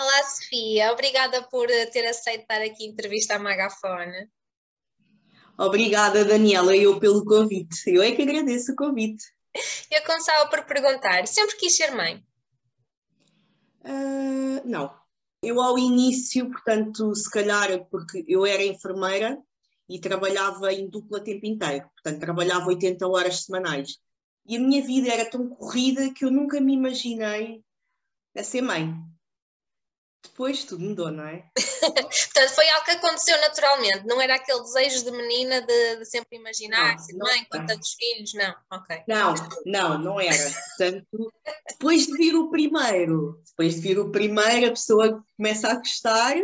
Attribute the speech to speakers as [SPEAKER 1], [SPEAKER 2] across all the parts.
[SPEAKER 1] Olá, Sofia. Obrigada por ter aceito estar aqui entrevista à Magafone.
[SPEAKER 2] Obrigada, Daniela, eu pelo convite. Eu é que agradeço o convite.
[SPEAKER 1] Eu começava por perguntar: sempre quis ser mãe?
[SPEAKER 2] Uh, não. Eu, ao início, portanto, se calhar, porque eu era enfermeira e trabalhava em dupla tempo inteiro, portanto, trabalhava 80 horas semanais. E a minha vida era tão corrida que eu nunca me imaginei a ser mãe. Depois tudo mudou, não é?
[SPEAKER 1] Portanto, foi algo que aconteceu naturalmente, não era aquele desejo de menina de, de sempre imaginar, não, ser mãe com tantos filhos, não, ok.
[SPEAKER 2] Não, não, não era. Portanto, depois de vir o primeiro, depois de vir o primeiro, a pessoa começa a gostar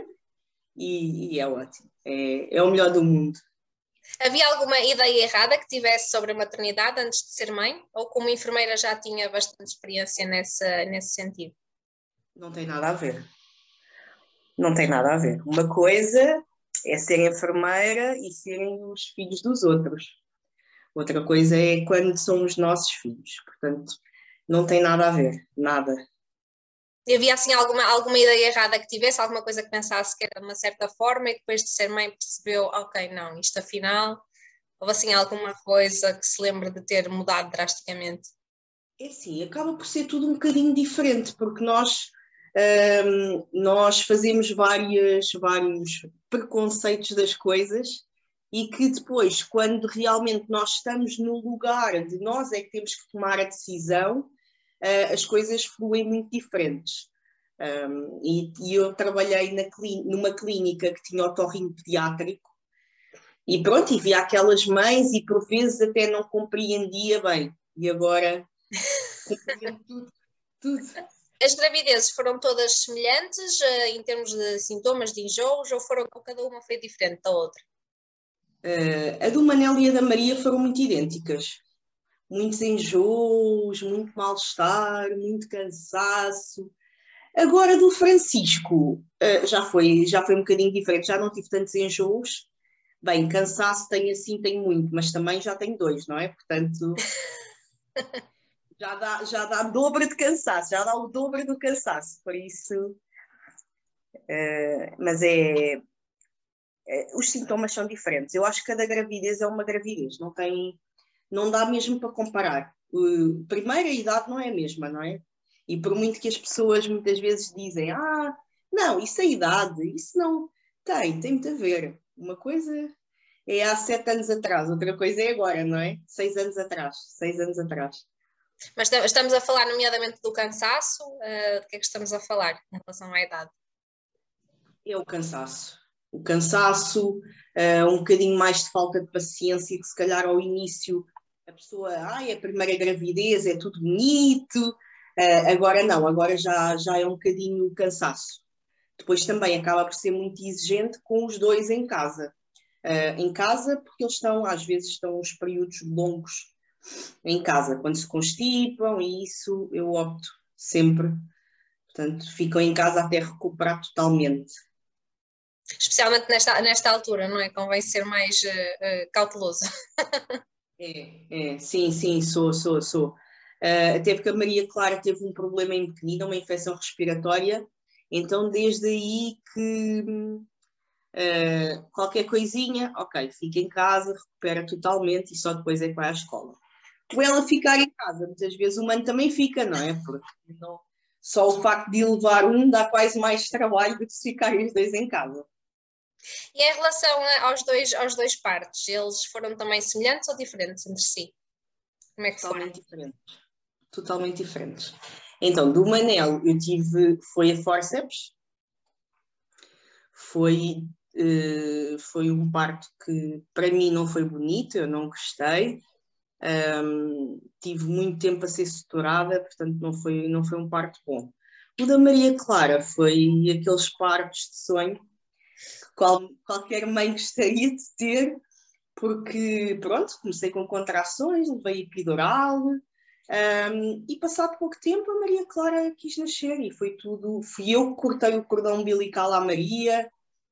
[SPEAKER 2] e, e é ótimo, é, é o melhor do mundo.
[SPEAKER 1] Havia alguma ideia errada que tivesse sobre a maternidade antes de ser mãe? Ou como enfermeira já tinha bastante experiência nessa, nesse sentido?
[SPEAKER 2] Não tem nada a ver não tem nada a ver. Uma coisa é ser enfermeira e serem os filhos dos outros. Outra coisa é quando são os nossos filhos. Portanto, não tem nada a ver, nada.
[SPEAKER 1] E havia assim alguma, alguma ideia errada que tivesse, alguma coisa que pensasse que era de uma certa forma e depois de ser mãe percebeu, ok, não, isto afinal, houve assim alguma coisa que se lembre de ter mudado drasticamente?
[SPEAKER 2] É sim, acaba por ser tudo um bocadinho diferente, porque nós um, nós fazemos várias, vários preconceitos das coisas e que depois, quando realmente nós estamos no lugar de nós é que temos que tomar a decisão, uh, as coisas fluem muito diferentes. Um, e, e, eu trabalhei na, numa clínica que tinha otorrino pediátrico e pronto, e via aquelas mães e por vezes até não compreendia bem. E agora tudo, tudo.
[SPEAKER 1] As gravidezes foram todas semelhantes uh, em termos de sintomas de enjoos ou foram cada uma foi diferente da outra?
[SPEAKER 2] Uh, a do Manel e a da Maria foram muito idênticas. Muitos enjoos, muito mal-estar, muito cansaço. Agora do Francisco uh, já foi já foi um bocadinho diferente, já não tive tantos enjoos. Bem, cansaço tem assim, tem muito, mas também já tenho dois, não é? Portanto, já dá, já dá dobro de cansaço, já dá o dobro do cansaço, por isso. Uh, mas é, é, Os sintomas são diferentes. Eu acho que cada gravidez é uma gravidez, não tem. Não dá mesmo para comparar. Uh, primeiro, a idade não é a mesma, não é? E por muito que as pessoas muitas vezes dizem, ah, não, isso é idade, isso não. Tem, tem muito a ver. Uma coisa é há sete anos atrás, outra coisa é agora, não é? Seis anos atrás, seis anos atrás.
[SPEAKER 1] Mas estamos a falar, nomeadamente, do cansaço. Uh, do que é que estamos a falar em relação à idade?
[SPEAKER 2] É o cansaço. O cansaço, uh, um bocadinho mais de falta de paciência, que se calhar ao início a pessoa, ai, a primeira gravidez é tudo bonito, uh, agora não, agora já, já é um bocadinho cansaço. Depois também acaba por ser muito exigente com os dois em casa. Em casa, porque eles estão, às vezes, estão uns períodos longos em casa, quando se constipam, e isso eu opto sempre. Portanto, ficam em casa até recuperar totalmente.
[SPEAKER 1] Especialmente nesta, nesta altura, não é? Convém ser mais uh, uh, cauteloso.
[SPEAKER 2] é, é, sim, sim, sou, sou, sou. Uh, até porque a Maria Clara teve um problema em pequenina, uma infecção respiratória, então desde aí que uh, qualquer coisinha, ok, fica em casa, recupera totalmente e só depois é que vai à escola ou ela ficar em casa. Muitas vezes o humano também fica, não é? Porque não, só o facto de levar um dá quase mais trabalho do que se ficarem os dois em casa.
[SPEAKER 1] E em relação aos dois, aos dois partos, eles foram também semelhantes ou diferentes entre si?
[SPEAKER 2] Como é que Totalmente foi? diferentes. Totalmente diferentes. Então, do Manel eu tive, foi a forceps, foi, uh, foi um parto que para mim não foi bonito, eu não gostei, um, tive muito tempo a ser suturada, portanto não foi, não foi um parto bom. O da Maria Clara foi aqueles partos de sonho que qual, qualquer mãe gostaria de ter, porque pronto, comecei com contrações, levei epidural, um, e passado pouco tempo a Maria Clara quis nascer e foi tudo, fui eu que cortei o cordão umbilical à Maria,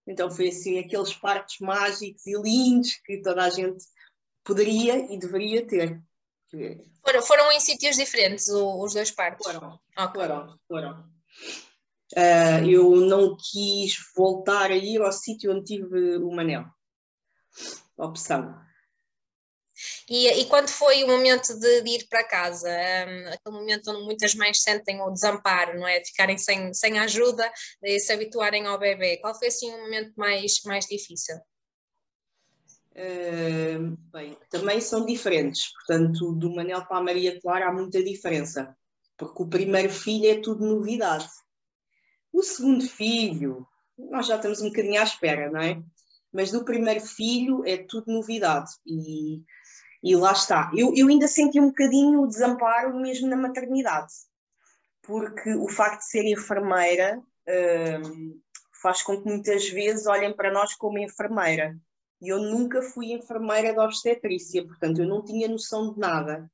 [SPEAKER 2] então foi assim aqueles partos mágicos e lindos que toda a gente poderia e deveria ter.
[SPEAKER 1] Foram, foram em sítios diferentes os dois partos?
[SPEAKER 2] Foram, okay. foram, foram. Uh, eu não quis voltar a ir ao sítio onde tive o Manel. Opção.
[SPEAKER 1] E, e, quando foi o momento de, de ir para casa, um, aquele momento onde muitas mães sentem o desamparo, não é? De ficarem sem, sem ajuda, de se habituarem ao bebê, qual foi assim o momento mais, mais difícil?
[SPEAKER 2] Bem, também são diferentes, portanto, do Manel para a Maria Clara há muita diferença, porque o primeiro filho é tudo novidade. O segundo filho, nós já estamos um bocadinho à espera, não é? Mas do primeiro filho é tudo novidade e, e lá está. Eu, eu ainda senti um bocadinho o desamparo mesmo na maternidade, porque o facto de ser enfermeira faz com que muitas vezes olhem para nós como enfermeira e eu nunca fui enfermeira de obstetrícia, portanto eu não tinha noção de nada.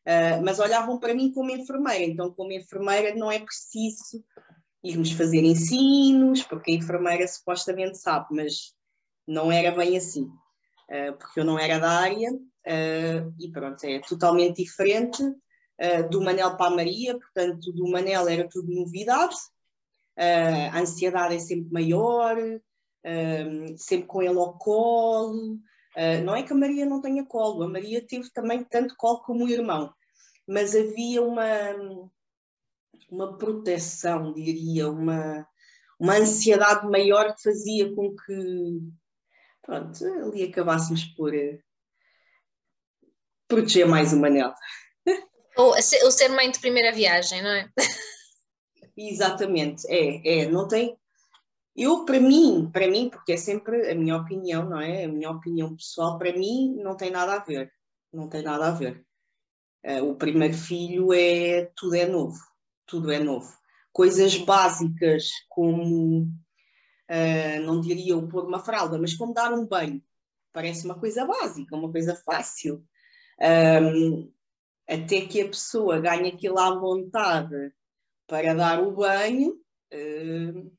[SPEAKER 2] Uh, mas olhavam para mim como enfermeira, então como enfermeira não é preciso irmos fazer ensinos, porque a enfermeira supostamente sabe, mas não era bem assim, uh, porque eu não era da área, uh, e pronto, é totalmente diferente do Manel para a Maria, portanto do Manel era tudo novidade, a ansiedade é sempre maior, sempre com ele ao colo. Uh, não é que a Maria não tenha colo, a Maria teve também tanto colo como o irmão, mas havia uma, uma proteção, diria, uma, uma ansiedade maior que fazia com que pronto, ali acabássemos por uh, proteger mais o Manel.
[SPEAKER 1] Ou o ser mãe de primeira viagem, não é?
[SPEAKER 2] Exatamente, é, é, não tem, eu, para mim, para mim, porque é sempre a minha opinião, não é? A minha opinião pessoal, para mim, não tem nada a ver. Não tem nada a ver. Uh, o primeiro filho é tudo é novo, tudo é novo. Coisas básicas como, uh, não diria o pôr uma fralda, mas como dar um banho, parece uma coisa básica, uma coisa fácil. Um, até que a pessoa ganhe aquilo à vontade para dar o banho, uh,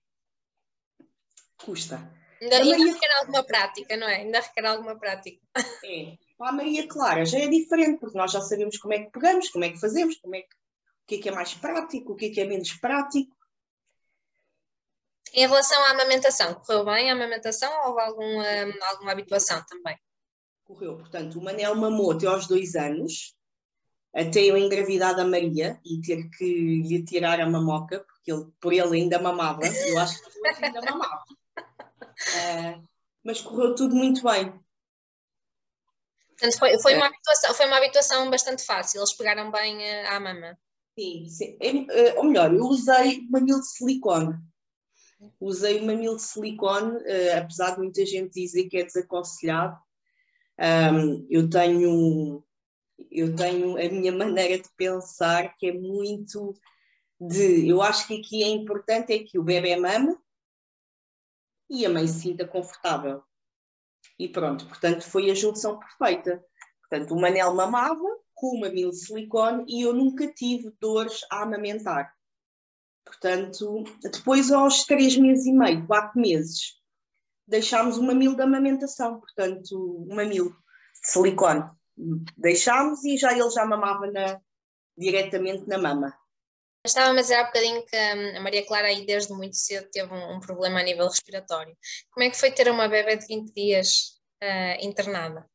[SPEAKER 2] custa.
[SPEAKER 1] Ainda, ainda Maria... requer alguma prática, não é? Ainda requer alguma prática.
[SPEAKER 2] É. Para a Maria Clara já é diferente, porque nós já sabemos como é que pegamos, como é que fazemos, como é que, o que é que é mais prático, o que é que é menos prático.
[SPEAKER 1] Em relação à amamentação, correu bem a amamentação ou houve alguma, alguma habituação também?
[SPEAKER 2] Correu, portanto, o Manel mamou até aos dois anos, até eu engravidar da Maria e ter que lhe tirar a mamoca, porque ele, por ele ainda mamava, eu acho que ainda mamava. Uh, mas correu tudo muito bem.
[SPEAKER 1] Portanto, foi, foi, uma habituação, foi uma habituação bastante fácil, eles pegaram bem eh, à mama.
[SPEAKER 2] Sim, sim. É, ou melhor, eu usei mamilo de silicone. Usei o mamilo de silicone, uh, apesar de muita gente dizer que é desaconselhado. Um, eu tenho eu tenho a minha maneira de pensar que é muito de eu acho que aqui é importante é que o bebê mame e a mãe se sinta confortável. E pronto, portanto, foi a junção perfeita. Portanto, o Manel mamava com uma mil silicone e eu nunca tive dores a amamentar. Portanto, depois aos três meses e meio, quatro meses, deixámos uma mil de amamentação, portanto, uma mil de silicone. Deixámos e já ele já mamava na, diretamente na mama.
[SPEAKER 1] Estava a dizer há bocadinho que hum, a Maria Clara aí desde muito cedo teve um, problema a nível respiratório. Como é que foi ter uma bebê de 20 dias uh, internada?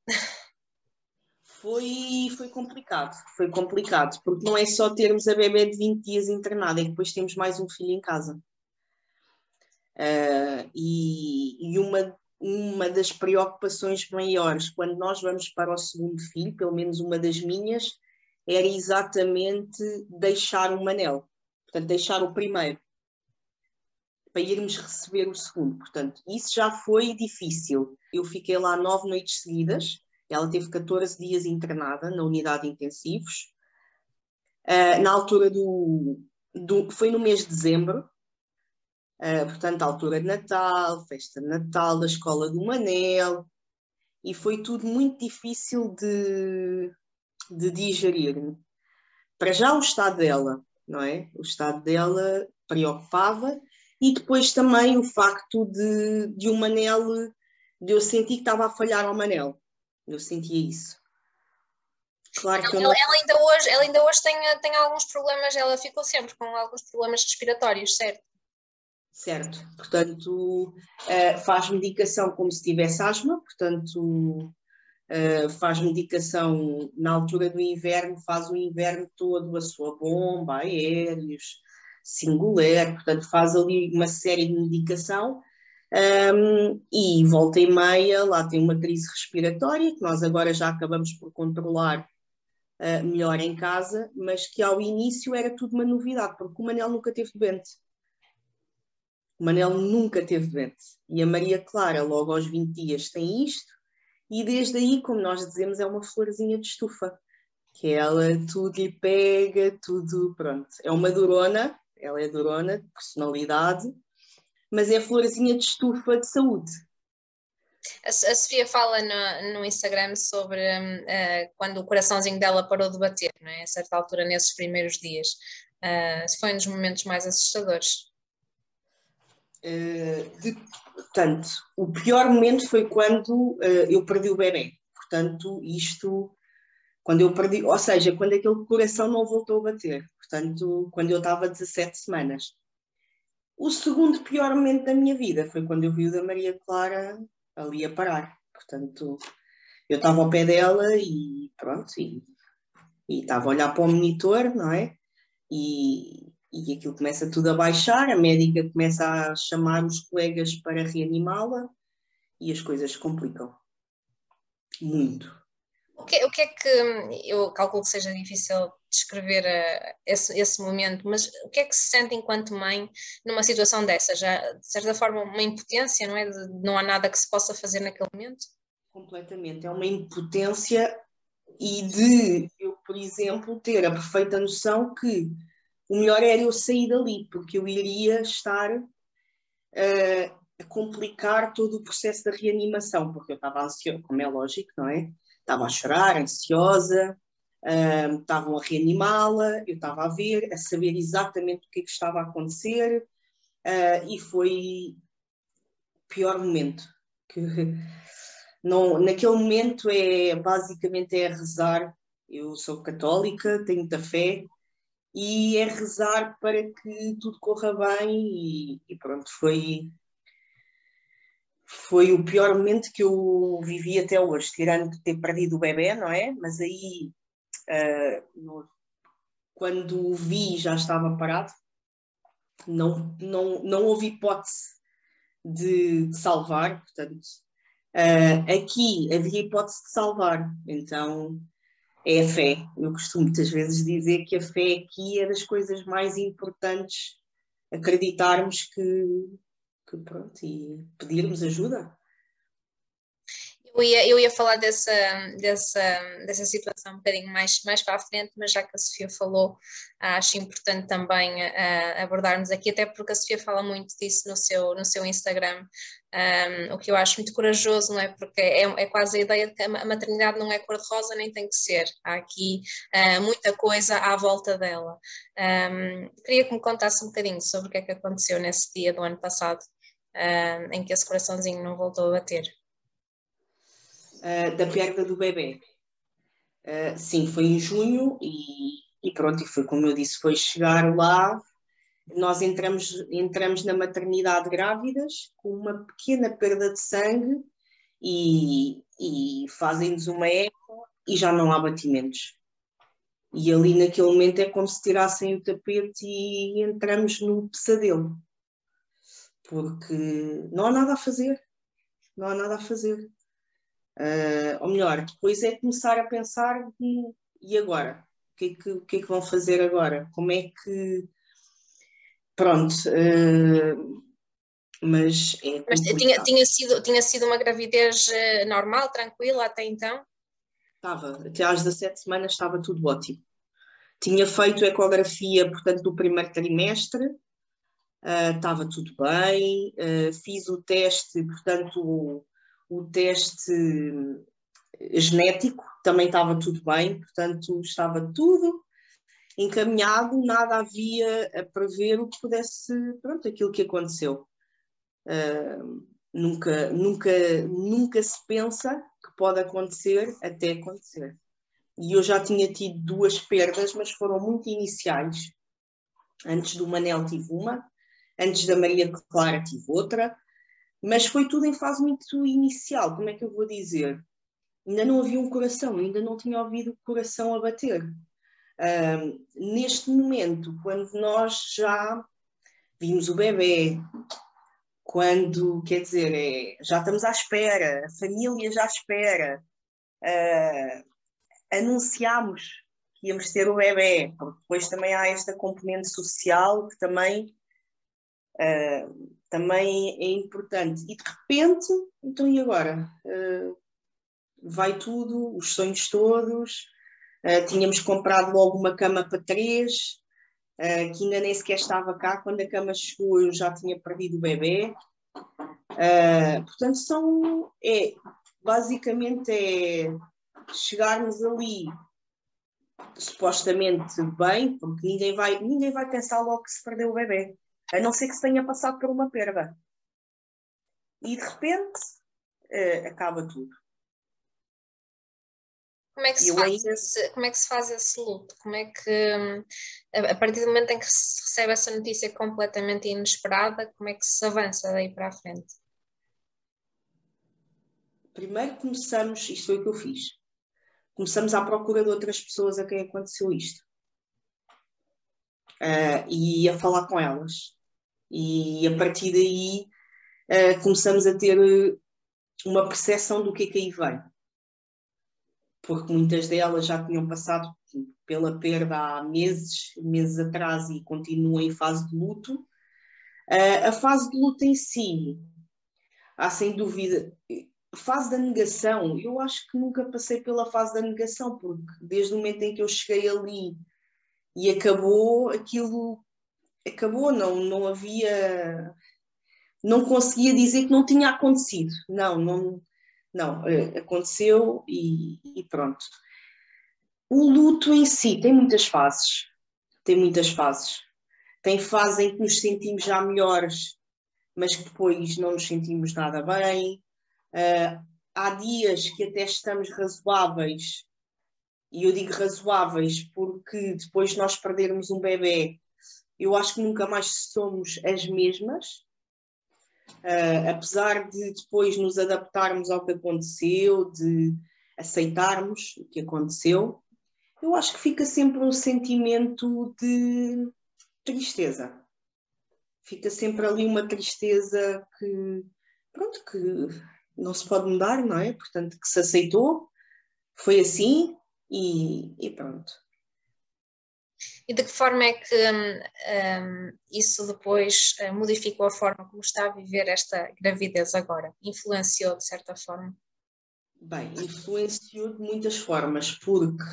[SPEAKER 2] Foi, foi complicado, foi complicado, porque não é só termos a bebê de 20 dias internada, é que depois temos mais um filho em casa. Uh, e, e uma, uma das preocupações maiores quando nós vamos para o segundo filho, pelo menos uma das minhas, era exatamente deixar um Manel, portanto, deixar o primeiro, para irmos receber o segundo. Portanto, isso já foi difícil. Eu fiquei lá nove noites seguidas, ela teve 14 dias internada na unidade de intensivos. Uh, na altura do, do. Foi no mês de dezembro, uh, portanto, altura de Natal, festa de Natal, da escola do Manel, e foi tudo muito difícil de, de digerir. Para já o estado dela, não é? O estado dela preocupava e depois também o facto de, de o Manel, de eu sentir que estava a falhar ao Manel. Eu sentia isso.
[SPEAKER 1] Claro que ela, ela, ainda hoje, ela ainda hoje tem, tem alguns problemas, ela ficou sempre com alguns problemas respiratórios, certo?
[SPEAKER 2] Certo, portanto, uh, faz medicação como se tivesse asma, portanto, uh, faz medicação na altura do inverno, faz o inverno todo a sua bomba, aéreos, singular, portanto, faz ali uma série de medicação um, e volta e meia, lá tem uma crise respiratória, que nós agora já acabamos por controlar uh, melhor em casa, mas que ao início era tudo uma novidade, porque o Manel nunca teve doente. O Manel nunca teve doente. E a Maria Clara, logo aos 20 dias, tem isto, e desde aí, como nós dizemos, é uma florzinha de estufa. Que ela tudo lhe pega, tudo, pronto. É uma durona, ela é durona, de personalidade, mas é florzinha de estufa de saúde.
[SPEAKER 1] A, Sofia fala no, no Instagram sobre uh, quando o coraçãozinho dela parou de bater, não é? a certa altura, nesses primeiros dias. Uh, foi um dos momentos mais assustadores.
[SPEAKER 2] Uh, de, portanto, o pior momento foi quando uh, eu perdi o bebê. Portanto, isto, quando eu perdi, ou seja, quando aquele coração não voltou a bater. Portanto, quando eu estava 17 semanas. O segundo pior momento da minha vida foi quando eu vi o da Maria Clara ali a parar. Portanto, eu estava ao pé dela e pronto, e estava a olhar para o monitor, não é? E, e aquilo começa tudo a baixar, a médica começa a chamar os colegas para reanimá-la e as coisas complicam. Muito.
[SPEAKER 1] O que, o que é que eu calculo que seja difícil descrever uh, esse, esse momento, mas o que é que se sente enquanto mãe numa situação dessa? Já, de certa forma, uma impotência, não é? De, não há nada que se possa fazer naquele momento?
[SPEAKER 2] Completamente. É uma impotência e de eu, por exemplo, ter a perfeita noção que o melhor era eu sair dali, porque eu iria estar uh, a complicar todo o processo da reanimação, porque eu estava ansiosa, como é lógico, não é? Estava a chorar, ansiosa, uh, estavam a reanimá-la, eu estava a ver, a saber exatamente o que, é que estava a acontecer, uh, e foi o pior momento. Que, não, naquele momento é basicamente é rezar. Eu sou católica, tenho muita fé, e é rezar para que tudo corra bem e, e, pronto, foi foi o pior momento que eu vivi até hoje, tirando ter perdido o bebê, não é? Mas aí uh, quando o vi já estava parado, não, não, não houve hipótese de, de salvar, portanto uh, aqui havia hipótese de salvar, então é a fé. Eu costumo muitas vezes dizer que a fé aqui é das coisas mais importantes, acreditarmos que, que pronto, e pedirmos ajuda.
[SPEAKER 1] Eu ia, eu ia falar dessa, dessa, dessa situação um bocadinho mais, mais para a frente, mas já que a Sofia falou, acho importante também uh, abordarmos aqui, até porque a Sofia fala muito disso no seu, no seu Instagram, um, o que eu acho muito corajoso, não é? Porque é, é quase a ideia de que a maternidade não é cor-de-rosa, nem tem que ser. Há aqui uh, muita coisa à volta dela. Um, queria que me contasse um bocadinho sobre o que é que aconteceu nesse dia do ano passado, uh, em que esse coraçãozinho não voltou a bater
[SPEAKER 2] uh, da perda do bebê. Uh, sim, foi em junho e, e, pronto, e foi como eu disse, foi chegar lá, nós entramos, entramos na maternidade grávidas com uma pequena perda de sangue e, e fazem-nos uma eco e já não há batimentos. E ali naquele momento é como se tirassem o tapete e entramos no pesadelo. Porque não há nada a fazer. Não há nada a fazer. Uh, ou melhor, depois é começar a pensar e agora? O que, é que, o que é que vão fazer agora? Como é que. Pronto. Uh, mas é
[SPEAKER 1] mas tinha, tinha, sido, tinha sido uma gravidez ah, normal, tranquila até então?
[SPEAKER 2] Estava, até às 17 semanas estava tudo ótimo. Tinha feito ecografia, portanto, do primeiro trimestre, uh, estava tudo bem, uh, fiz o teste, portanto, o teste genético também estava tudo bem, portanto estava tudo encaminhado, nada havia a prever o que pudesse, pronto, aquilo que aconteceu. Uh, nunca, nunca, nunca se pensa que pode acontecer até acontecer. E eu já tinha tido duas perdas, mas foram muito iniciais. Antes do Manel tive uma, Antes da Maria Clara tive outra, mas foi tudo em fase muito inicial. Como é que eu vou dizer? Ainda não havia um coração, ainda não tinha ouvido o coração a bater. Uh, neste momento, quando nós já vimos o bebê, quando, quer dizer, é, já estamos à espera, a família já espera, uh, anunciámos que íamos ter o bebê, porque depois também há esta componente social que também, uh, também é importante. E de repente, então e agora? Uh, vai tudo, os sonhos todos, tínhamos comprado logo uma cama para três, uh, que ainda nem sequer estava cá. Quando a cama chegou, eu já tinha perdido o bebê. Uh, portanto, são, é, basicamente é chegarmos ali supostamente bem, porque ninguém vai, ninguém vai pensar logo que se perdeu o bebê, a não ser que se tenha passado por uma perda. E de repente acaba tudo.
[SPEAKER 1] Como é, que se faz esse, como é que se faz esse luto? Como é que, a partir do momento em que se recebe essa notícia completamente inesperada, como é que se avança daí para a frente?
[SPEAKER 2] Primeiro começamos, isto foi o que eu fiz, começamos à procura de outras pessoas a quem aconteceu isto. Uh, e a falar com elas. E a partir daí uh, começamos a ter uma percepção do que é que aí vem porque muitas delas já tinham passado pela perda há meses, meses atrás e continuam em fase de luto. Uh, a fase de luto em si, há sem dúvida, fase da negação, eu acho que nunca passei pela fase da negação, porque desde o momento em que eu cheguei ali e acabou, aquilo acabou, não, não havia, não conseguia dizer que não tinha acontecido, não, não, não, eh, aconteceu e, e pronto. O luto em si tem muitas fases. Tem muitas fases. Tem fase em que nos sentimos já melhores, mas que depois não nos sentimos nada bem. Uh, há dias que até estamos razoáveis, e eu digo razoáveis porque depois de nós perdermos um bebê, eu acho que nunca mais somos as mesmas. Uh, apesar de depois nos adaptarmos ao que aconteceu, de aceitarmos o que aconteceu, eu acho que fica sempre um sentimento de tristeza. Fica sempre ali uma tristeza que, pronto, que não se pode mudar, não é? Portanto, que se aceitou, foi assim e, e pronto.
[SPEAKER 1] E de que forma é que um, hum, isso depois uh, modificou a forma como está a viver esta gravidez agora? Influenciou de certa forma?
[SPEAKER 2] Bem, influenciou de muitas formas, porque,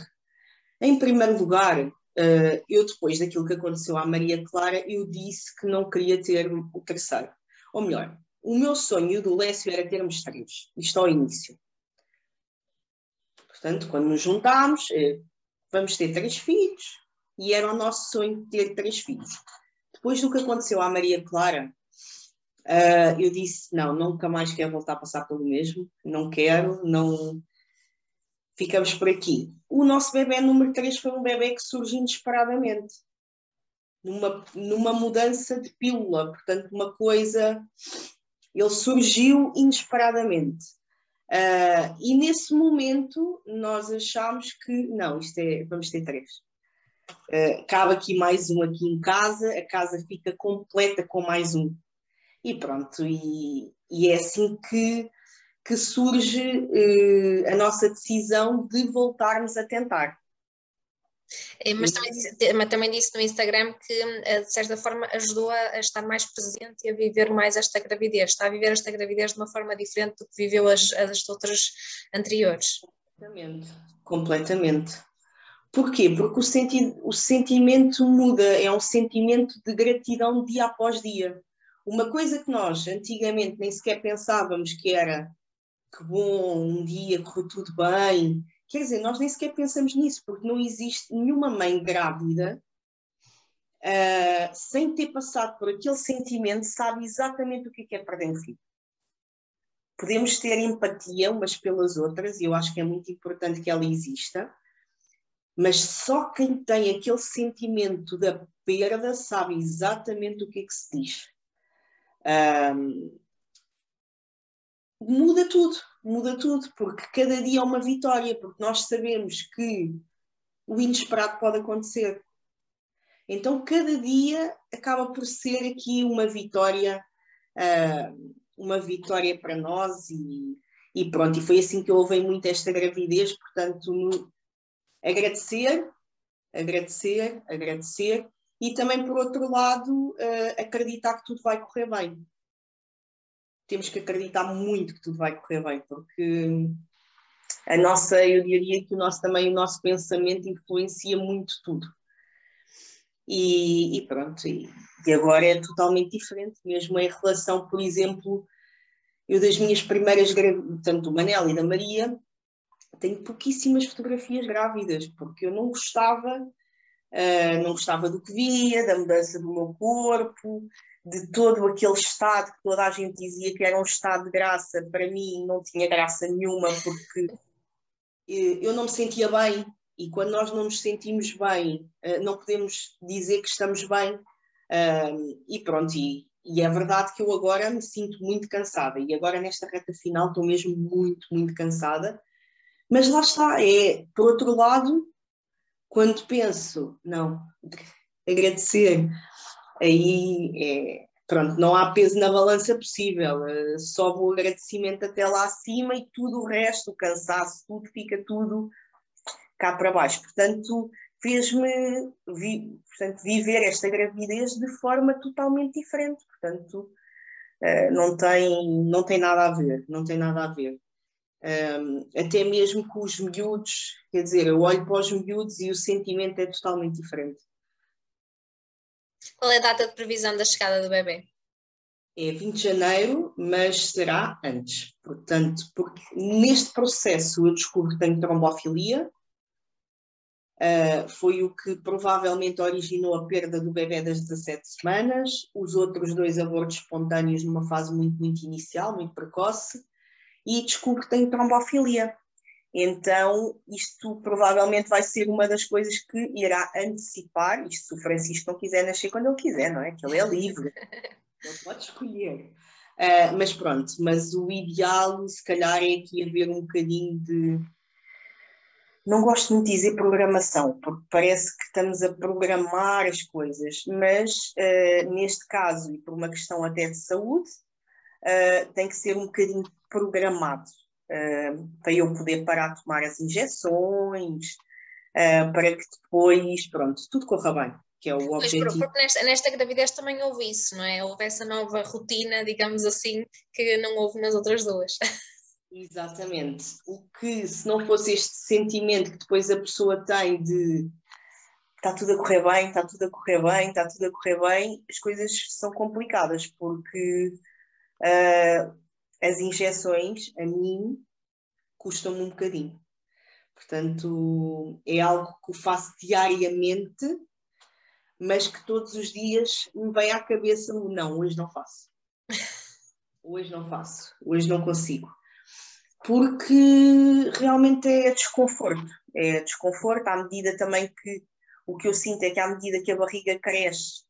[SPEAKER 2] em primeiro lugar, uh, eu depois daquilo que aconteceu à Maria Clara, eu disse que não queria ter o terceiro. Ou melhor, o meu sonho do Lécio era termos três, isto ao início. Portanto, quando nos juntámos, uh, vamos ter três filhos, e era o nosso sonho ter três filhos. Depois do que aconteceu à Maria Clara, uh, eu disse: não, nunca mais quero voltar a passar pelo mesmo, não quero, não. Ficamos por aqui. O nosso bebê número 3 foi um bebê que surgiu inesperadamente, numa, numa mudança de pílula, portanto, uma coisa. Ele surgiu inesperadamente. Uh, e nesse momento nós achámos que não, isto é, vamos ter três. Uh, cabe aqui mais um aqui em casa, a casa fica completa com mais um. E pronto, e, e é assim que, que surge uh, a nossa decisão de voltarmos a tentar.
[SPEAKER 1] É, mas também, disse, mas também disse no Instagram que, eh, de certa forma, ajudou a, estar mais presente e a viver mais esta gravidez. Está a viver esta gravidez de uma forma diferente do que viveu as, as outras anteriores.
[SPEAKER 2] Completamente. Completamente. Porquê? Porque o, senti o sentimento muda, é um sentimento de gratidão dia após dia. Uma coisa que nós antigamente nem sequer pensávamos que era que bom, um dia correu tudo bem. Quer dizer, nós nem sequer pensamos nisso, porque não existe nenhuma mãe grávida uh, sem ter passado por aquele sentimento, sabe exatamente o que é, é perder um filho. Podemos ter empatia umas pelas outras, e eu acho que é muito importante que ela exista, mas só quem tem aquele sentimento da perda sabe exatamente o que é que se diz. Um, muda tudo, muda tudo, porque cada dia é uma vitória, porque nós sabemos que o inesperado pode acontecer. Então, cada dia acaba por ser aqui uma vitória, uh, uma vitória para nós e, e, pronto. E foi assim que eu ouvi muito esta gravidez, portanto, no, agradecer, agradecer, agradecer e também, por outro lado, uh, acreditar que tudo vai correr bem. Temos que acreditar muito que tudo vai correr bem, porque a nossa, eu diria que o nosso, também o nosso pensamento influencia muito tudo. E, e pronto, e, e, agora é totalmente diferente, mesmo em relação, por exemplo, eu das minhas primeiras, tanto do Manel e da Maria, tenho pouquíssimas fotografias grávidas, porque eu não gostava, uh, não gostava do que via, da mudança do meu corpo, de todo aquele estado que toda a gente dizia que era um estado de graça, para mim não tinha graça nenhuma, porque eh, eu não me sentia bem e quando nós não nos sentimos bem, eh, não podemos dizer que estamos bem. E pronto, e, e é verdade que eu agora me sinto muito cansada e agora nesta reta final estou mesmo muito, muito cansada. Mas lá está, é, por outro lado, quando penso, não, agradecer, aí é, pronto, não há peso na balança possível, eh, só o agradecimento até lá acima e tudo o resto, o cansaço, tudo fica tudo cá para baixo. Portanto, fez-me vi, portanto, viver esta gravidez de forma totalmente diferente. Portanto, uh, não, tem, não tem nada a ver, não tem nada a ver. Um, até mesmo com os miúdos, quer dizer, eu olho para os miúdos e o sentimento é totalmente diferente.
[SPEAKER 1] Qual é a data de previsão da chegada do bebê?
[SPEAKER 2] É 20 de janeiro, mas será antes. Portanto, porque neste processo eu descubro que tenho trombofilia, Uh, foi o que provavelmente originou a perda do bebê das 17 semanas, os outros dois abortos espontâneos numa fase muito, muito inicial, muito precoce, e descubro que tenho trombofilia. Então, isto provavelmente vai ser uma das coisas que irá antecipar, isto se o Francisco não quiser nascer quando ele quiser, não é? Que ele é livre, ele pode escolher. Uh, mas pronto, mas o ideal, se calhar, é aqui haver um bocadinho de não gosto muito de dizer programação, porque parece que estamos a programar as coisas, mas uh, neste caso, e por uma questão até de saúde, uh, tem que ser um bocadinho programado uh, para eu poder parar de tomar as injeções, para que depois, pronto, tudo corra bem. Que é o pois, objetivo.
[SPEAKER 1] Porque nesta, nesta gravidez também houve isso, não é? Houve essa nova rotina, digamos assim, que não houve nas outras duas.
[SPEAKER 2] Exatamente. O que, se não fosse este sentimento que depois a pessoa tem de está tudo a correr bem, está tudo a correr bem, está tudo a correr bem, as coisas são complicadas, porque uh, as injeções, a mim, custam-me um bocadinho. Portanto, é algo que eu faço diariamente, mas que todos os dias me vem à cabeça: não, hoje não faço. Hoje não faço, hoje não consigo porque realmente é desconforto. É desconforto à medida também que o que eu sinto é que à medida que a barriga cresce,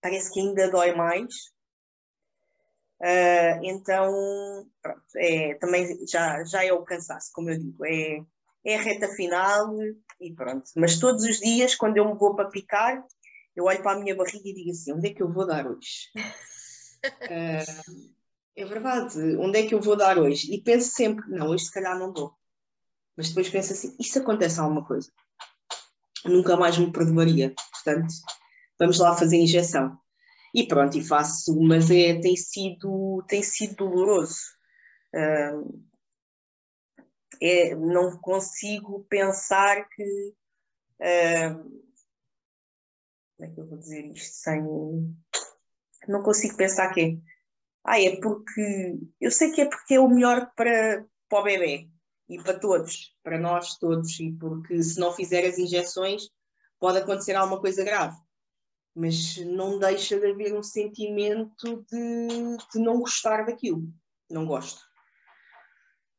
[SPEAKER 2] parece que ainda dói mais. Uh, então, pronto, é, também já, já é o cansaço, como eu digo, é, é a reta final e pronto. Mas todos os dias, quando eu me vou para picar, eu olho para a minha barriga e digo assim: onde é que eu vou dar hoje? uh, é verdade, onde é que eu vou dar hoje? E penso sempre, não, hoje se calhar não dou. Mas depois penso assim, se acontece alguma coisa? Nunca mais me perdoaria. Portanto, vamos lá fazer injeção. E pronto, e faço, mas é, tem, sido, tem sido doloroso. Uh, é, não consigo pensar que. Uh, como é que eu vou dizer isto sem. Não consigo pensar que ah, é porque. Eu sei que é porque é o melhor para, para o bebê e para todos, para nós todos, e porque se não fizer as injeções pode acontecer alguma coisa grave. Mas não deixa de haver um sentimento de, de não gostar daquilo. Não gosto.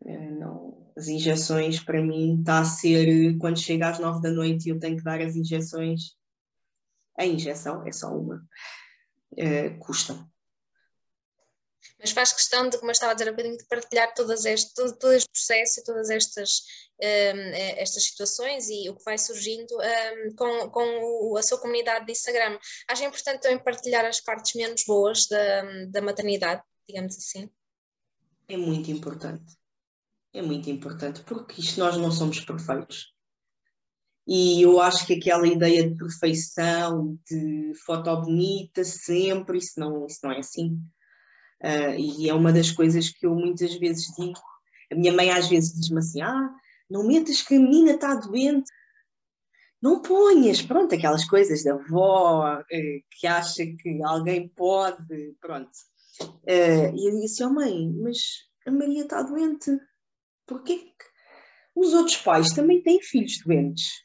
[SPEAKER 2] É, não, as injeções para mim está a ser quando chega às nove da noite e eu tenho que dar as injeções. A injeção é só uma. É, custa
[SPEAKER 1] mas faz questão de, como eu estava a dizer há bocadinho, de partilhar todas este, todo, todo este processo e todas estas, um, eh, estas situações e o que vai surgindo um, com, com a sua comunidade de Instagram. Acho importante também partilhar as partes menos boas da, da maternidade, digamos assim.
[SPEAKER 2] É muito importante. É muito importante, porque isto nós não somos perfeitos. E eu acho que aquela ideia de perfeição, de foto bonita sempre, isso não, isso não é assim. Uh, e é uma das coisas que eu muitas vezes digo. A minha mãe às vezes diz-me assim: ah, não metas que a menina está doente. Não ponhas, pronto, aquelas coisas da avó eh, que acha que alguém pode, pronto. Uh, e eu disse: oh mãe, mas a Maria está doente. Porquê que os outros pais também têm filhos doentes?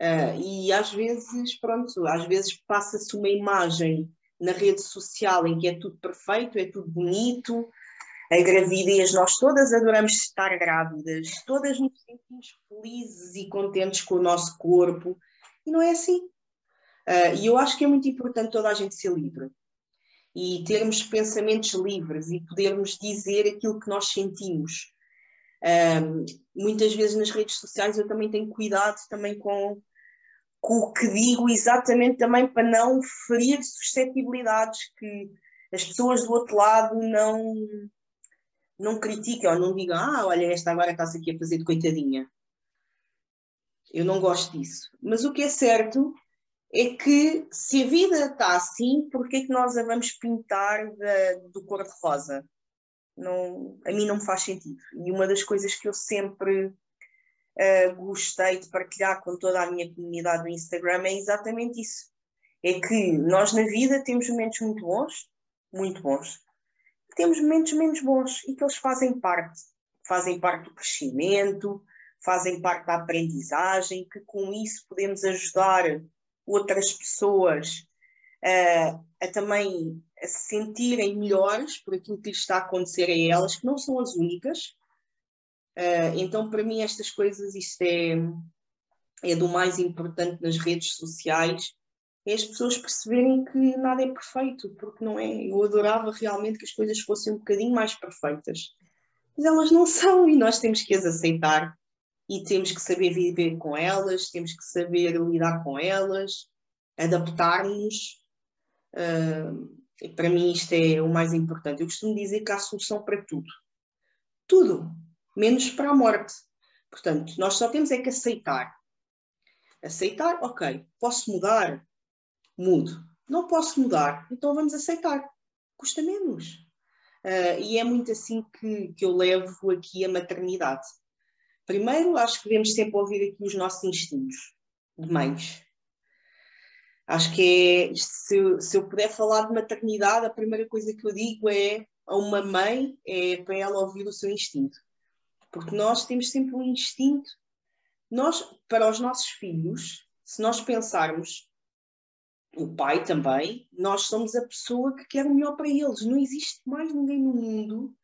[SPEAKER 2] Uh, e às vezes, pronto, às vezes passa-se uma imagem na rede social em que é tudo perfeito, é tudo bonito, a gravidez, nós todas adoramos estar grávidas, todas nos sentimos felizes e contentes com o nosso corpo, e não é assim. Uh, e eu acho que é muito importante toda a gente ser livre e termos pensamentos livres e podermos dizer aquilo que nós sentimos. Ah, muitas vezes nas redes sociais eu também tenho cuidado também com com o que digo exatamente também para não ferir suscetibilidades que as pessoas do outro lado não não critiquem ou não digam ah, olha, esta agora está-se aqui a fazer de coitadinha. Eu não gosto disso. Mas o que é certo é que se a vida está assim, por que é que nós a vamos pintar de, do cor-de-rosa? Não, a mim não me faz sentido. E uma das coisas que eu sempre uh, gostei de partilhar com toda a minha comunidade no Instagram é exatamente isso. É que nós na vida temos momentos muito bons, muito bons, temos momentos menos bons e que eles fazem parte. Fazem parte do crescimento, fazem parte da aprendizagem, que com isso podemos ajudar outras pessoas uh, a também a se sentirem melhores por aquilo que lhes está a acontecer a elas, que não são as únicas, Uh, então, para mim, estas coisas, isto é, é do mais importante nas redes sociais, é as pessoas perceberem que nada é perfeito, porque não é. Eu adorava realmente que as coisas fossem um bocadinho mais perfeitas, mas elas não são e nós temos que as aceitar e temos que saber viver com elas, temos que saber lidar com elas, adaptar-nos. Uh, para mim, isto é o mais importante. Eu costumo dizer que há solução para tudo. Tudo menos para a morte. Portanto, nós só temos é que aceitar. Aceitar, ok, posso mudar? Mudo. Não posso mudar, então vamos aceitar. Custa menos. Uh, e é muito assim que, que eu levo aqui a maternidade. Primeiro, acho que devemos sempre ouvir aqui os nossos instintos de mães. Acho que é, se, se eu puder falar de maternidade, a primeira coisa que eu digo é a uma mãe é para ela ouvir o seu instinto. Porque nós temos sempre um instinto. Nós, para os nossos filhos, se nós pensarmos, o pai também, nós somos a pessoa que quer o melhor para eles. Não existe mais ninguém no mundo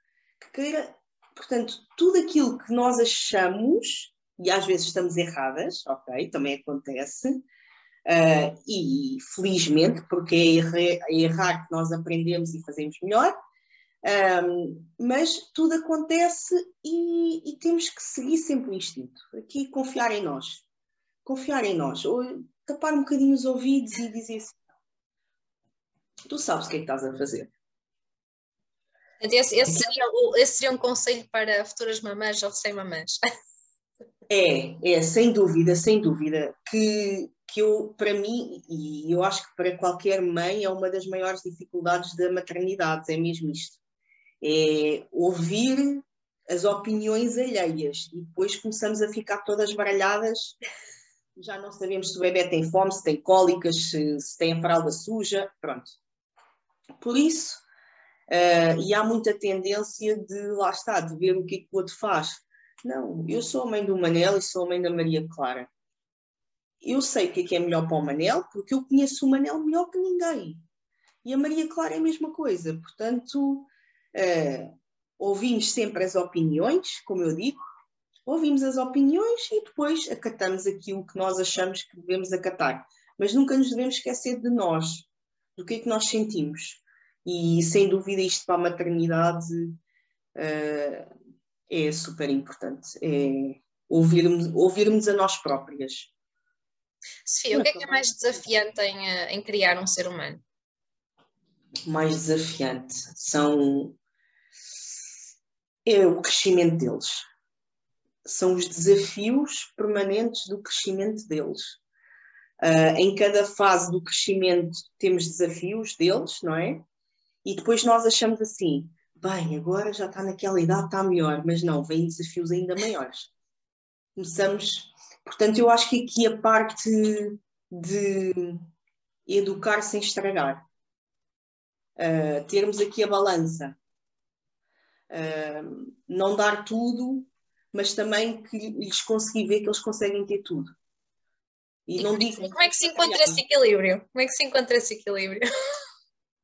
[SPEAKER 2] que queira. Portanto, tudo aquilo que nós achamos, e às vezes estamos erradas, ok, também acontece, uh, e felizmente, porque é é errar que nós aprendemos e fazemos melhor, um, mas tudo acontece e, e, temos que seguir sempre o instinto. Aqui confiar em nós. Confiar em nós. Ou tapar um bocadinho os ouvidos e dizer assim: tu sabes o que é que estás a fazer.
[SPEAKER 1] Esse, esse, seria, esse seria um conselho para futuras mamães ou recém-mamães.
[SPEAKER 2] É, é, sem dúvida, sem dúvida, que, que eu, para mim, e eu acho que para qualquer mãe, é uma das maiores dificuldades da maternidade, é mesmo isto é ouvir as opiniões alheias e depois começamos a ficar todas baralhadas. Já não sabemos se o bebê tem fome, se tem cólicas, se, se tem a fralda suja, pronto. Por isso, uh, e há muita tendência de, lá está, de ver o que é que o outro faz. Não, eu sou a mãe do Manel e sou a mãe da Maria Clara. Eu sei o que é que é melhor para o Manel, porque eu conheço o Manel melhor que ninguém. E a Maria Clara é a mesma coisa. Portanto, Uh, ouvimos sempre as opiniões, como eu digo, ouvimos as opiniões e depois acatamos aquilo que nós achamos que devemos acatar. Mas nunca nos devemos esquecer de nós, do que é que nós sentimos. E sem dúvida isto para a maternidade uh, é super importante. É ouvirmos, ouvirmos a nós próprias.
[SPEAKER 1] Sofia, o que é que é mais desafiante em, eh, em criar um ser humano?
[SPEAKER 2] Mais desafiante são é o crescimento deles. São os desafios permanentes do crescimento deles. Uh, em cada fase do crescimento temos desafios deles, não é? E depois nós achamos assim, bem, agora já está naquela idade, está melhor, mas não, vêm desafios ainda maiores. Começamos, portanto, eu acho que aqui a parte de educar sem estragar, uh, termos aqui a balança, uh, não dar tudo, mas também que lhes conseguir ver que eles conseguem ter tudo.
[SPEAKER 1] E, e não digo. Como é que se encontra esse equilíbrio? Como é que se encontra esse equilíbrio?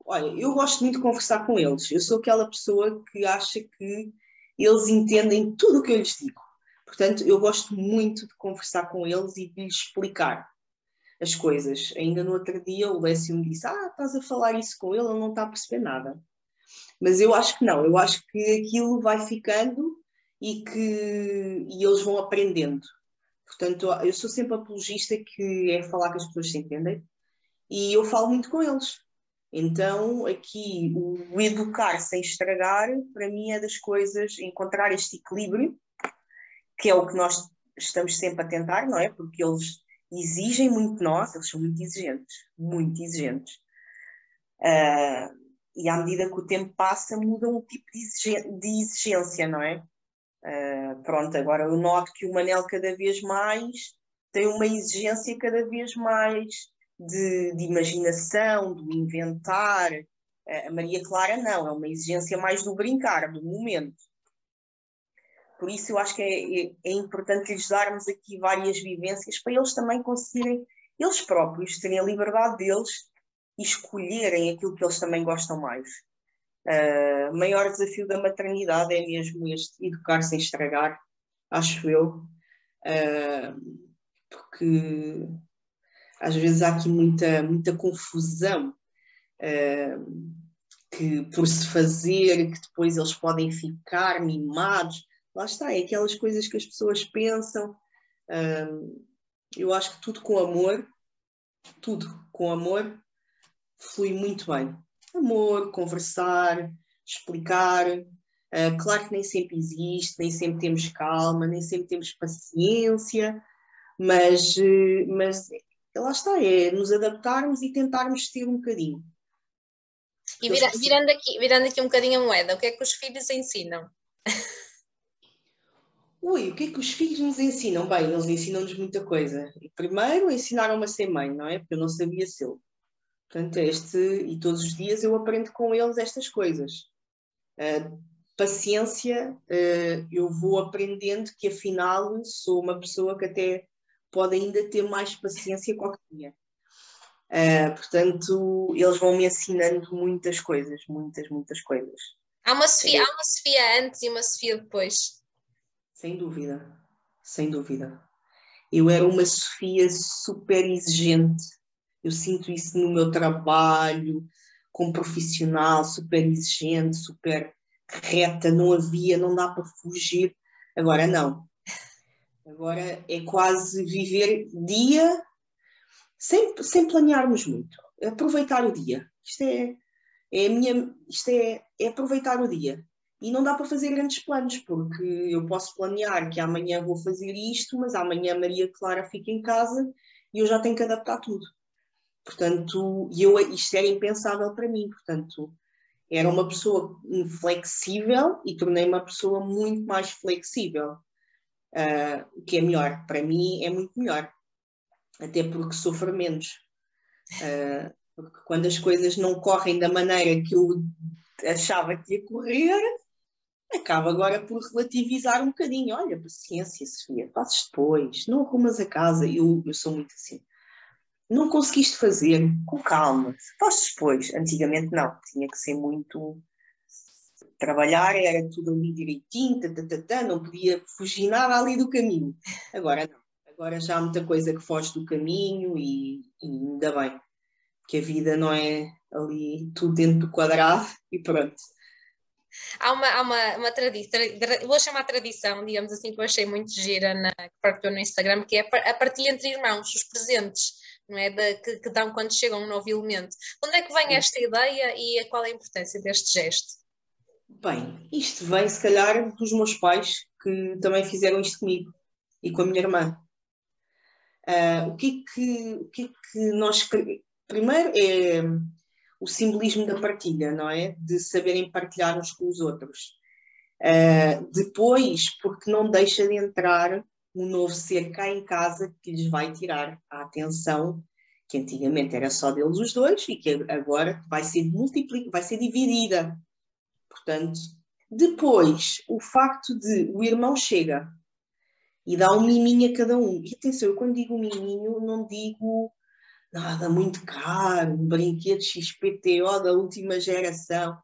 [SPEAKER 2] Olha, eu gosto muito de conversar com eles. Eu sou aquela pessoa que acha que eles entendem tudo o que eu lhes digo. Portanto, eu gosto muito de conversar com eles e de lhes explicar as coisas. Ainda no outro dia o Lécio me disse: Ah, estás a falar isso com ele, ele não está a perceber nada. Mas eu acho que não, eu acho que aquilo vai ficando e que e eles vão aprendendo. Portanto, eu sou sempre apologista que é falar que as pessoas se entendem e eu falo muito com eles. Então, aqui, o educar sem estragar, para mim é das coisas, encontrar este equilíbrio, que é o que nós estamos sempre a tentar, não é? Porque eles exigem muito de nós, eles são muito exigentes, muito exigentes. Uh, e à medida que o tempo passa, muda um tipo de exigência, não é? Uh, pronto, agora eu noto que o Manel cada vez mais tem uma exigência cada vez mais de, de imaginação, do inventar. Uh, a Maria Clara não, é uma exigência mais do brincar, do momento. Por isso eu acho que é, é, é importante lhes darmos aqui várias vivências para eles também conseguirem, eles próprios, terem a liberdade deles e escolherem aquilo que eles também gostam mais. Uh, maior desafio da maternidade é mesmo este, educar sem estragar, acho eu, uh, porque às vezes há aqui muita, muita confusão uh, que por se fazer, que depois eles podem ficar mimados, lá está, é aquelas coisas que as pessoas pensam. eu acho que tudo com amor, tudo com amor, flui muito bem amor, conversar, explicar. Uh, claro que nem sempre existe, nem sempre temos calma, nem sempre temos paciência, mas, uh, mas lá está, é nos adaptarmos e tentarmos ter um bocadinho.
[SPEAKER 1] E vira, virando, aqui, virando aqui um bocadinho a moeda, o que é que os filhos ensinam?
[SPEAKER 2] Ui, o que é que os filhos nos ensinam? Bem, eles ensinam-nos muita coisa. Primeiro, ensinaram-me a ser mãe, não é? Porque eu não sabia ser. Portanto, este, e todos os dias eu aprendo com eles estas coisas. Uh, paciência, uh, eu vou aprendendo que afinal sou uma pessoa que até pode ainda ter mais paciência qualquer dia. Uh, portanto, eles vão me ensinando muitas coisas, muitas, muitas coisas.
[SPEAKER 1] Há uma, Sofia, há uma Sofia antes e uma Sofia depois.
[SPEAKER 2] Sem dúvida, sem dúvida. Eu era uma Sofia super exigente, eu sinto isso no meu trabalho, como profissional, super exigente, super reta, não havia, não dá para fugir. Agora não. Agora é quase viver dia sem, sem planearmos muito. Aproveitar o dia. Isto é, é minha, isto é, é aproveitar o dia. E não dá para fazer grandes planos, porque eu posso planear que amanhã vou fazer isto, mas amanhã Maria Clara fica em casa e eu já tenho que adaptar tudo. Portanto, eu, isto era impensável para mim. Portanto, era uma pessoa inflexível e tornei-me uma pessoa muito mais flexível. Uh, o que é melhor. Para mim é muito melhor. Até porque sofro menos. Uh, porque quando as coisas não correm da maneira que eu achava que ia correr, acaba agora por relativizar um bocadinho. Olha, paciência, Sofia, fazes depois, não arrumas a casa. Eu, eu sou muito assim não conseguiste fazer, com calma, fazes depois. Antigamente não, tinha que ser muito. Trabalhar era tudo ali direitinho, tatatata, não podia fugir nada ali do caminho. Agora não, agora já há muita coisa que foge do caminho e, e ainda bem, que a vida não é, ali tudo dentro do quadrado e pronto.
[SPEAKER 1] Há uma, há uma, uma tradição, vou chamar tradição, digamos assim, que eu achei muito gira na, que partilhou no Instagram, que é a partilha entre irmãos, os presentes, não é? De, que, que dão quando chega um novo elemento. Onde é que vem esta ideia e qual é a importância deste gesto?
[SPEAKER 2] Bem, isto vem se calhar dos meus pais, que também fizeram isto comigo e com a minha irmã. Uh, o, que é que, o que é que nós. Primeiro é o simbolismo da partilha, não é? De saberem partilhar uns com os outros. Uh, depois, porque não deixa de entrar um novo ser cá em casa que lhes vai tirar a atenção que antigamente era só deles os dois e que agora vai ser multiplic... vai ser dividida. Portanto, depois, o facto de o irmão chega e dá um miminho a cada um. E atenção, eu quando digo miminho, não digo nada muito caro, um brinquedo XPTO da última geração.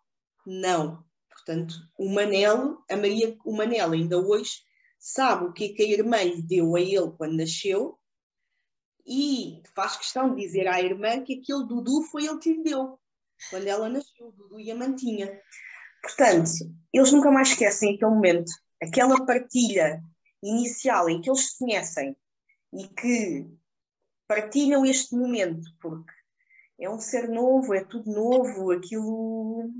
[SPEAKER 2] Não. Portanto, o Manel, a Maria, o Manel ainda hoje sabe o que é que a irmã lhe deu a ele quando nasceu e faz questão de dizer à irmã que aquele Dudu foi ele que lhe deu quando ela nasceu, o Dudu e a mantinha. Portanto, eles nunca mais esquecem aquele momento, aquela partilha inicial em que eles se conhecem e que partilham este momento, porque é um ser novo, é tudo novo, aquilo.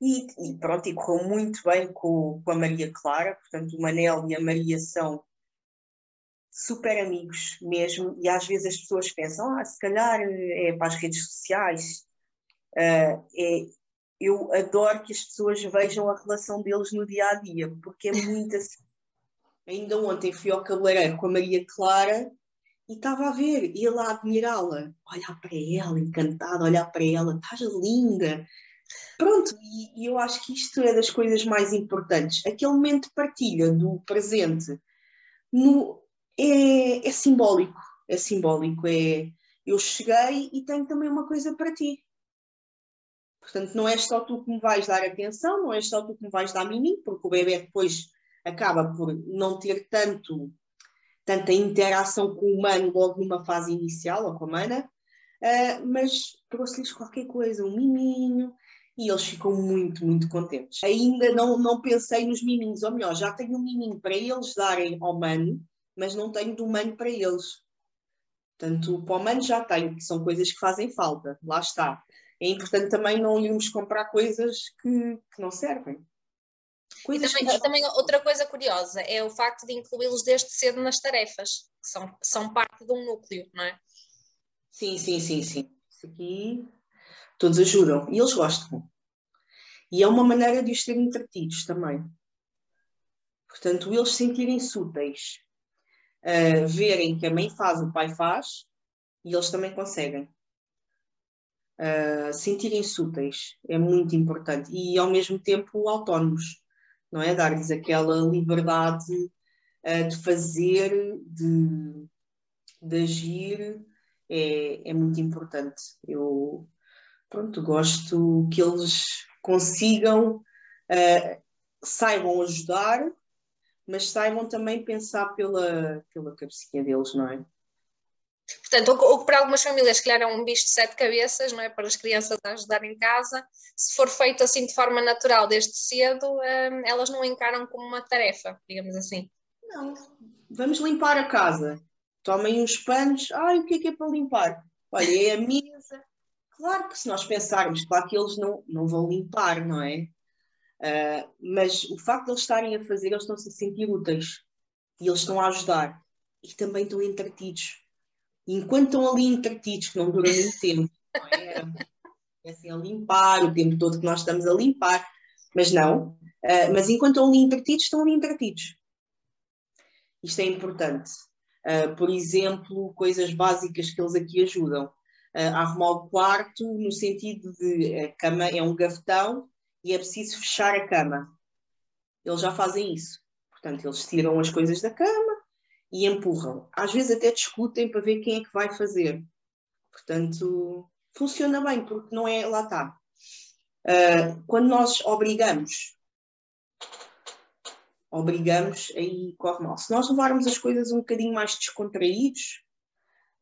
[SPEAKER 2] E, e pronto, e correu muito bem com, com a Maria Clara, portanto, o Manel e a Maria são super amigos mesmo, e às vezes as pessoas pensam, ah, se calhar é para as redes sociais. Uh, é, eu adoro que as pessoas vejam a relação deles no dia a dia, porque é muito assim. Ainda ontem fui ao cabeleireiro com a Maria Clara e estava a ver, ia lá admirá-la, olhar para ela, encantada, olhar para ela, estás linda. Pronto, e, e, eu acho que isto é das coisas mais importantes. Aquele momento de partilha do presente no, é, é simbólico, é simbólico, é eu cheguei e tenho também uma coisa para ti. Portanto, não és só tu que me vais dar atenção, não és só tu que me vais dar mimim, porque o bebê depois acaba por não ter tanto tanta interação com o humano logo numa fase inicial, ou com a mana, uh, mas trouxe-lhes qualquer coisa, um miminho, e eles ficam muito, muito contentes. Ainda não, não pensei nos miminhos, ou melhor, já tenho um miminho para eles darem ao mano, mas não tenho do mano para eles. Portanto, para o mano já tenho, que são coisas que fazem falta, lá está. É importante também não irmos comprar coisas que, que não servem.
[SPEAKER 1] Coisas e também, que... também, outra coisa curiosa é o facto de incluí-los desde cedo nas tarefas, que são, são parte de um núcleo, não é?
[SPEAKER 2] Sim, sim, sim, sim. Isso aqui todos ajudam e eles gostam. E é uma maneira de os terem entretidos também. Portanto, eles sentirem-se úteis, uh, verem que a mãe faz, o pai faz, e eles também conseguem. Uh, sentirem-se úteis é muito importante e ao mesmo tempo autónomos não é? Dar-lhes aquela liberdade uh, de fazer, de, de agir, é, é muito importante. Eu, pronto, gosto que eles consigam, uh, saibam ajudar, mas saibam também pensar pela, pela cabecinha deles, não é?
[SPEAKER 1] Portanto, o que para algumas famílias, que é um bicho de sete cabeças, não é? Para as crianças a ajudar em casa, se for feito assim de forma natural desde cedo, hum, elas não encaram como uma tarefa, digamos assim.
[SPEAKER 2] Não. Vamos limpar a casa. Tomem uns panos. Ai, o que é que é para limpar? Olha, é a mesa. Claro que se nós pensarmos, claro que eles não, não vão limpar, não é? Uh, mas o facto de eles estarem a fazer, eles estão-se a sentir úteis. E eles estão a ajudar. E também estão entretidos enquanto estão ali entretidos, que não duram muito tempo, não é? é assim, a limpar, o tempo todo que nós estamos a limpar, mas não. Uh, mas enquanto estão ali entretidos, estão ali entretidos. Isto é importante. Uh, por exemplo, coisas básicas que eles aqui ajudam. Uh, arrumar o quarto no sentido de a cama é um gavetão e é preciso fechar a cama. Eles já fazem isso. Portanto, eles tiram as coisas da cama, e empurram. Às vezes até discutem para ver quem é que vai fazer. Portanto, funciona bem, porque não é. Lá está. Uh, quando nós obrigamos, obrigamos, aí corre mal. Se nós levarmos as coisas um bocadinho mais descontraídos,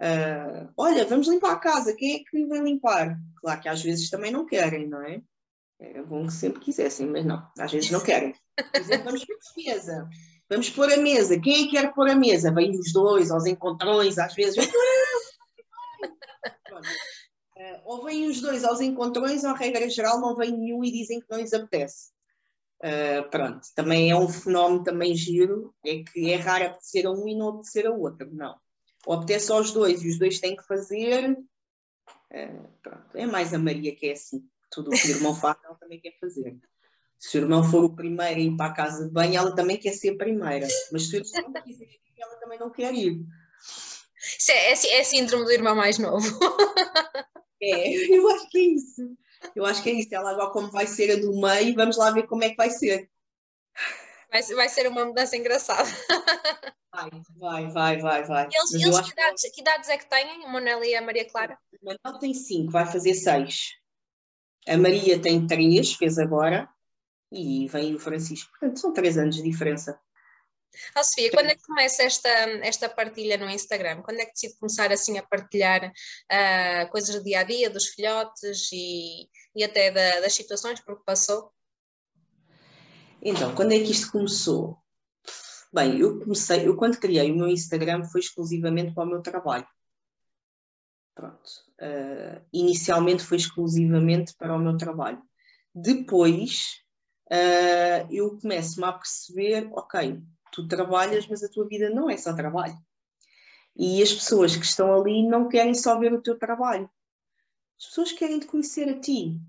[SPEAKER 2] Uh, olha, vamos limpar a casa, quem é que vai limpar? Claro que às vezes também não querem, não é? É bom que sempre quisessem, mas não, às vezes não querem. Exemplo, vamos para a defesa, vamos pôr a mesa. Quem é que quer pôr a mesa? Vêm os dois aos encontrões, às vezes. Uh, ou vêm os dois aos encontrões, ou a regra geral não vem nenhum e dizem que não lhes apetece. Uh, pronto, também é um fenómeno também giro, é que é raro apetecer a um e não apetecer a outro, não. Ou apetece aos dois e os dois têm que fazer. Uh, pronto, é mais a Maria que é assim. Tudo o que o irmão faz, ela também quer fazer. Se o irmão for o primeiro a ir para a casa de banho, ela também quer ser a primeira. Mas se o irmão não quiser ir, ela também não quer ir.
[SPEAKER 1] Isso é, é, é síndrome do irmão mais novo.
[SPEAKER 2] É, eu acho que é isso. Eu acho que é isso. Ela agora como vai ser a do meio, vamos lá ver como é que vai ser.
[SPEAKER 1] Vai, vai ser uma mudança engraçada.
[SPEAKER 2] Vai, vai, vai, vai, vai.
[SPEAKER 1] Eles, eles que, idades, que... idades é que têm, a Monela e a Maria Clara?
[SPEAKER 2] A Manel tem cinco, vai fazer seis. A Maria tem três, fez agora, e vem o Francisco. Portanto, são três anos de diferença.
[SPEAKER 1] Oh, Sofia, quando é que começa esta, esta partilha no Instagram? Quando é que decide começar assim a partilhar uh, coisas do dia a dia, dos filhotes e, e até da, das situações por que passou?
[SPEAKER 2] Então, quando é que isto começou? Bem, eu comecei, eu quando criei o meu Instagram foi exclusivamente para o meu trabalho. Pronto. Uh, inicialmente foi exclusivamente para o meu trabalho. Depois uh, eu começo-me a perceber, ok, tu trabalhas, mas a tua vida não é só trabalho. E as pessoas que estão ali não querem só ver o teu trabalho. As pessoas querem te conhecer a ti.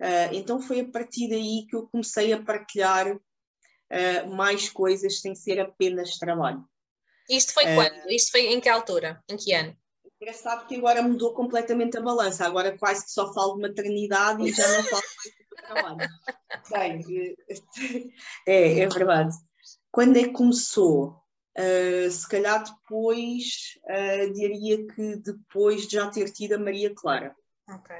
[SPEAKER 2] Uh, então foi a partir daí que eu comecei a partilhar uh, mais coisas sem ser apenas trabalho.
[SPEAKER 1] Isto foi uh, quando? Isto foi em que altura? Em que ano?
[SPEAKER 2] Engraçado que agora mudou completamente a balança. Agora quase que só falo de maternidade e já não falo mais do trabalho. Bem, é, é verdade. Quando é que começou? Uh, se calhar depois, uh, diria que depois de já ter tido a Maria Clara.
[SPEAKER 1] Ok.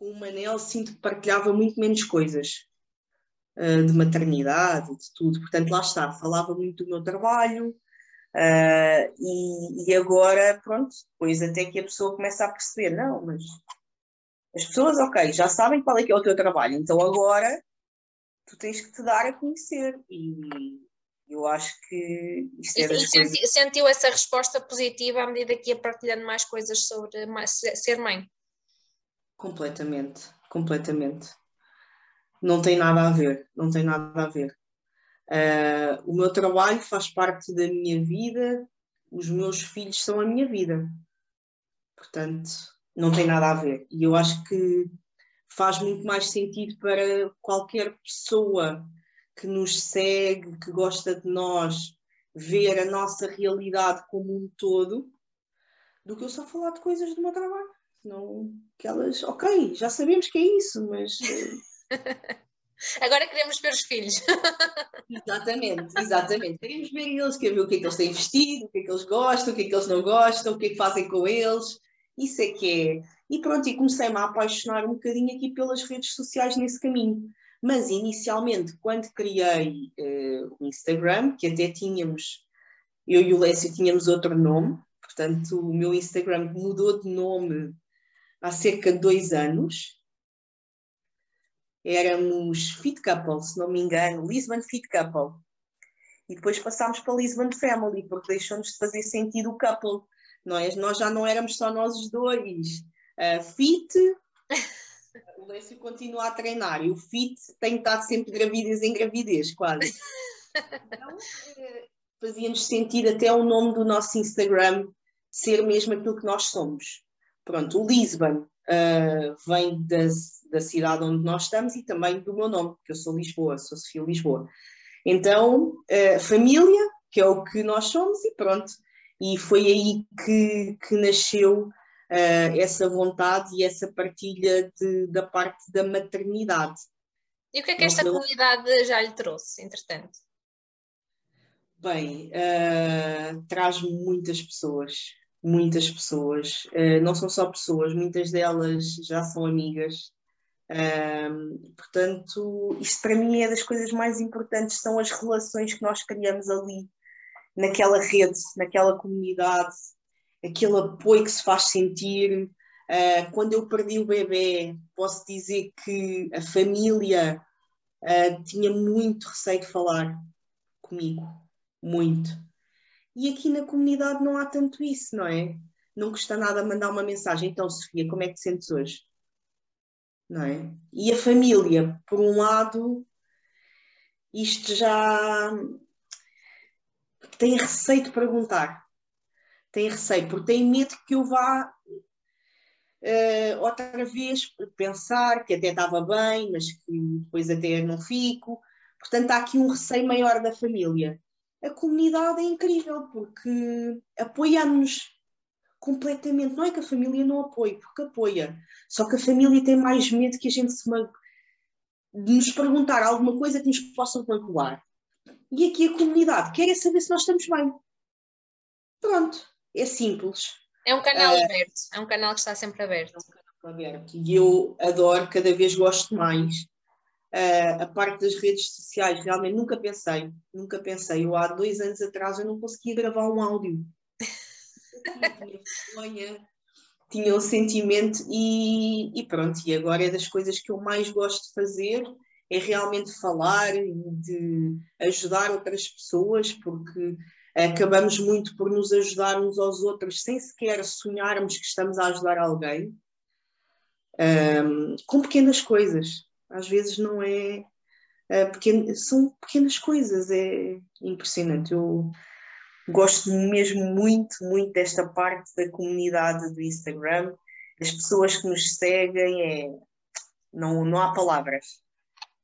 [SPEAKER 2] Com o Manel sinto que partilhava muito menos coisas uh, de maternidade, de tudo. Portanto, lá está, falava muito do meu trabalho e, e, agora, pronto, depois até que a pessoa começa a perceber, não, mas as pessoas, ok, já sabem qual é que é o teu trabalho, então agora tu tens que te dar a conhecer e eu acho que
[SPEAKER 1] isto é das e coisas... sentiu essa resposta positiva à medida que ia partilhando mais coisas sobre ser mãe?
[SPEAKER 2] Completamente, completamente. Não tem nada a ver, não tem nada a ver. Uh, o meu trabalho faz parte da minha vida, os meus filhos são a minha vida. Portanto, não tem nada a ver. E eu acho que faz muito mais sentido para qualquer pessoa que nos segue, que gosta de nós, ver a nossa realidade como um todo, do que eu só falar de coisas do meu trabalho. Não, que elas, ok, já sabemos que é isso, mas.
[SPEAKER 1] Eh, Agora queremos ver os filhos.
[SPEAKER 2] exatamente, exatamente. Queremos ver eles, queremos ver o que é que eles têm vestido, o que é que eles gostam, o que é que eles não gostam, o que é que fazem com eles. Isso é que é. E pronto, e comecei-me a apaixonar um bocadinho aqui pelas redes sociais nesse caminho. Mas inicialmente, quando criei uh, o Instagram, que até tínhamos, eu e o Lécio tínhamos outro nome, portanto o meu Instagram mudou de nome há cerca de dois anos. Éramos Fit Couple, se não me engano, Lisbon Fit Couple. E depois passámos para Lisbon Family, porque deixou-nos de fazer sentido o couple. Nós, nós já não éramos só nós os dois. Uh, fit o Lécio continua a treinar e o fit tem estado sempre gravidez em gravidez, quase. Então, eh, fazia-nos sentido até o nome do nosso Instagram ser mesmo aquilo que nós somos. Pronto, o Lisbon uh, vem da, da cidade onde nós estamos e também do meu nome, que eu sou Lisboa, sou Sofia Lisboa. Então, uh, família, que é o que nós somos, e pronto. E foi aí que, que nasceu uh, essa vontade e essa partilha de, da parte da maternidade.
[SPEAKER 1] E o que é que esta Não, comunidade já lhe trouxe, entretanto?
[SPEAKER 2] Bem, uh, traz muitas pessoas, muitas pessoas. Uh, não são só pessoas, muitas delas já são amigas. Uh, portanto, isto para mim é das coisas mais importantes, são as relações que nós criamos ali, naquela rede, naquela comunidade, aquele apoio que se faz sentir. Uh, quando eu perdi o bebê, posso dizer que a família uh, tinha muito receio de falar comigo, muito. E aqui na comunidade não há tanto isso, não é? Não custa nada mandar uma mensagem. Então, Sofia, como é que te sentes hoje? Não é? E a família, por um lado, isto já tem receio de perguntar. Tem receio, porque tem medo que eu vá uh, outra vez pensar que até estava bem, mas que depois até não fico. Portanto, há aqui um receio maior da família. A comunidade é incrível porque apoia-nos completamente. Não é que a família não apoie, porque apoia. Só que a família tem mais medo que a gente se mag... de nos perguntar alguma coisa que nos possa magoar. E aqui a comunidade quer é saber se nós estamos bem. Pronto, é simples.
[SPEAKER 1] É um canal uh, aberto, é um canal que está sempre aberto. É um canal
[SPEAKER 2] aberto. E eu adoro, cada vez gosto mais. Uh, a parte das redes sociais, realmente nunca pensei, nunca pensei. Eu há dois anos atrás eu não conseguia gravar um áudio. tinha vergonha, tinha um sentimento e, e pronto, e agora é das coisas que eu mais gosto de fazer é realmente falar e de ajudar outras pessoas, porque acabamos muito por nos ajudar uns aos outros sem sequer sonharmos que estamos a ajudar alguém, um, com pequenas coisas. Às vezes não é. Uh, pequeno, são pequenas coisas, é impressionante. Eu gosto mesmo muito, muito desta parte da comunidade do Instagram. As pessoas que nos seguem, é, não, não há palavras.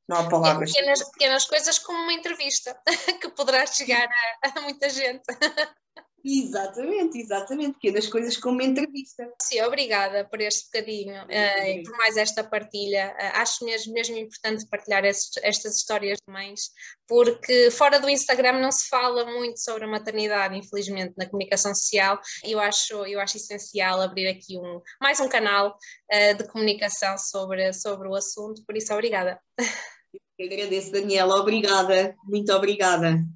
[SPEAKER 2] Não há palavras.
[SPEAKER 1] pequenas, pequenas coisas como uma entrevista que poderá chegar a, a muita gente.
[SPEAKER 2] Exatamente, exatamente, pequenas coisas como uma entrevista.
[SPEAKER 1] Sim, obrigada por este bocadinho uh, e por mais esta partilha. Uh, acho mesmo, mesmo importante partilhar estes, estas histórias de mães, porque fora do Instagram não se fala muito sobre a maternidade, infelizmente, na comunicação social, e eu acho, eu acho essencial abrir aqui um, mais um canal uh, de comunicação sobre, sobre o assunto, por isso, obrigada.
[SPEAKER 2] Eu agradeço, Daniela, obrigada, muito obrigada.